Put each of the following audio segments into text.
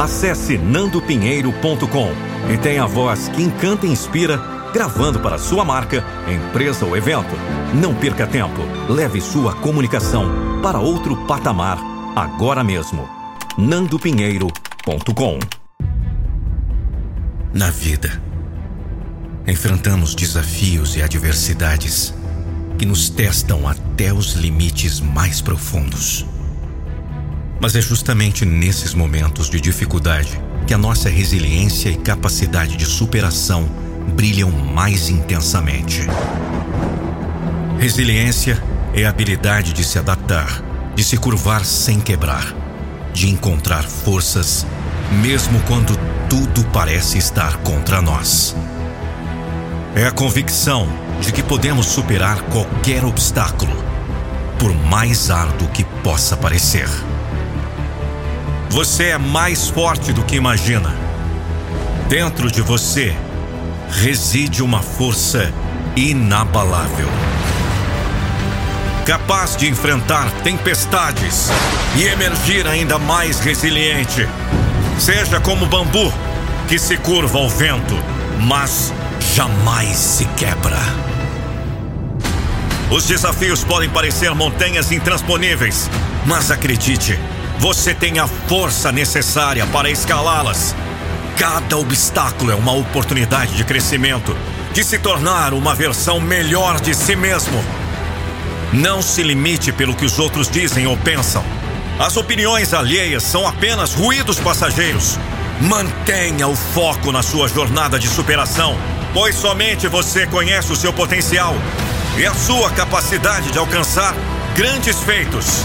Acesse nandopinheiro.com e tenha a voz que encanta e inspira, gravando para sua marca, empresa ou evento. Não perca tempo. Leve sua comunicação para outro patamar agora mesmo. nandopinheiro.com Na vida, enfrentamos desafios e adversidades que nos testam até os limites mais profundos. Mas é justamente nesses momentos de dificuldade que a nossa resiliência e capacidade de superação brilham mais intensamente. Resiliência é a habilidade de se adaptar, de se curvar sem quebrar, de encontrar forças, mesmo quando tudo parece estar contra nós. É a convicção de que podemos superar qualquer obstáculo, por mais árduo que possa parecer. Você é mais forte do que imagina. Dentro de você reside uma força inabalável. Capaz de enfrentar tempestades e emergir ainda mais resiliente. Seja como bambu que se curva ao vento, mas jamais se quebra. Os desafios podem parecer montanhas intransponíveis, mas acredite, você tem a força necessária para escalá-las. Cada obstáculo é uma oportunidade de crescimento, de se tornar uma versão melhor de si mesmo. Não se limite pelo que os outros dizem ou pensam. As opiniões alheias são apenas ruídos passageiros. Mantenha o foco na sua jornada de superação, pois somente você conhece o seu potencial e a sua capacidade de alcançar grandes feitos.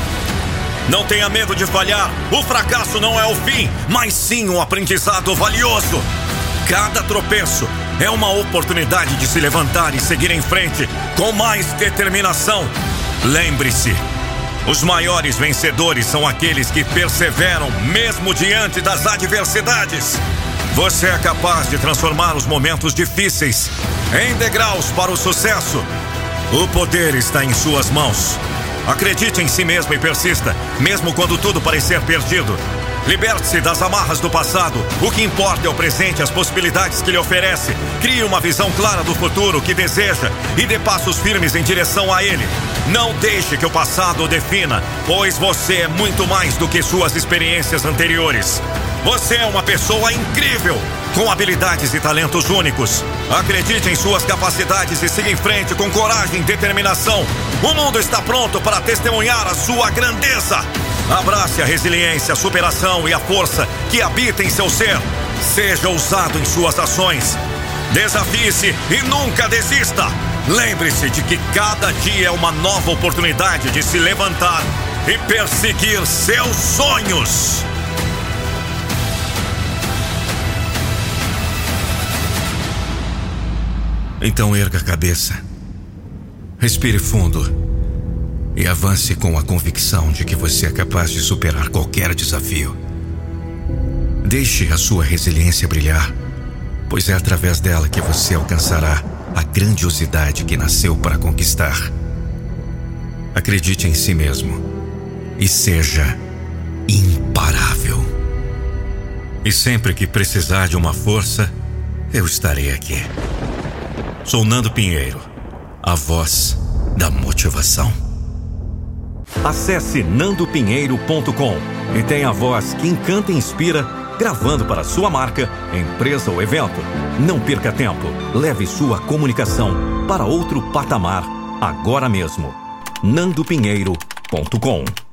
Não tenha medo de falhar. O fracasso não é o fim, mas sim um aprendizado valioso. Cada tropeço é uma oportunidade de se levantar e seguir em frente com mais determinação. Lembre-se, os maiores vencedores são aqueles que perseveram mesmo diante das adversidades. Você é capaz de transformar os momentos difíceis em degraus para o sucesso. O poder está em suas mãos. Acredite em si mesmo e persista, mesmo quando tudo parecer perdido. Liberte-se das amarras do passado. O que importa é o presente, as possibilidades que lhe oferece. Crie uma visão clara do futuro que deseja e dê passos firmes em direção a ele. Não deixe que o passado o defina, pois você é muito mais do que suas experiências anteriores. Você é uma pessoa incrível, com habilidades e talentos únicos. Acredite em suas capacidades e siga em frente com coragem e determinação. O mundo está pronto para testemunhar a sua grandeza. Abrace a resiliência, a superação e a força que habita em seu ser. Seja ousado em suas ações. Desafie-se e nunca desista. Lembre-se de que cada dia é uma nova oportunidade de se levantar e perseguir seus sonhos. Então erga a cabeça, respire fundo e avance com a convicção de que você é capaz de superar qualquer desafio. Deixe a sua resiliência brilhar, pois é através dela que você alcançará a grandiosidade que nasceu para conquistar. Acredite em si mesmo e seja imparável. E sempre que precisar de uma força, eu estarei aqui. Sou Nando Pinheiro, a voz da motivação. Acesse nandopinheiro.com e tenha a voz que encanta e inspira, gravando para sua marca, empresa ou evento. Não perca tempo. Leve sua comunicação para outro patamar agora mesmo. nandopinheiro.com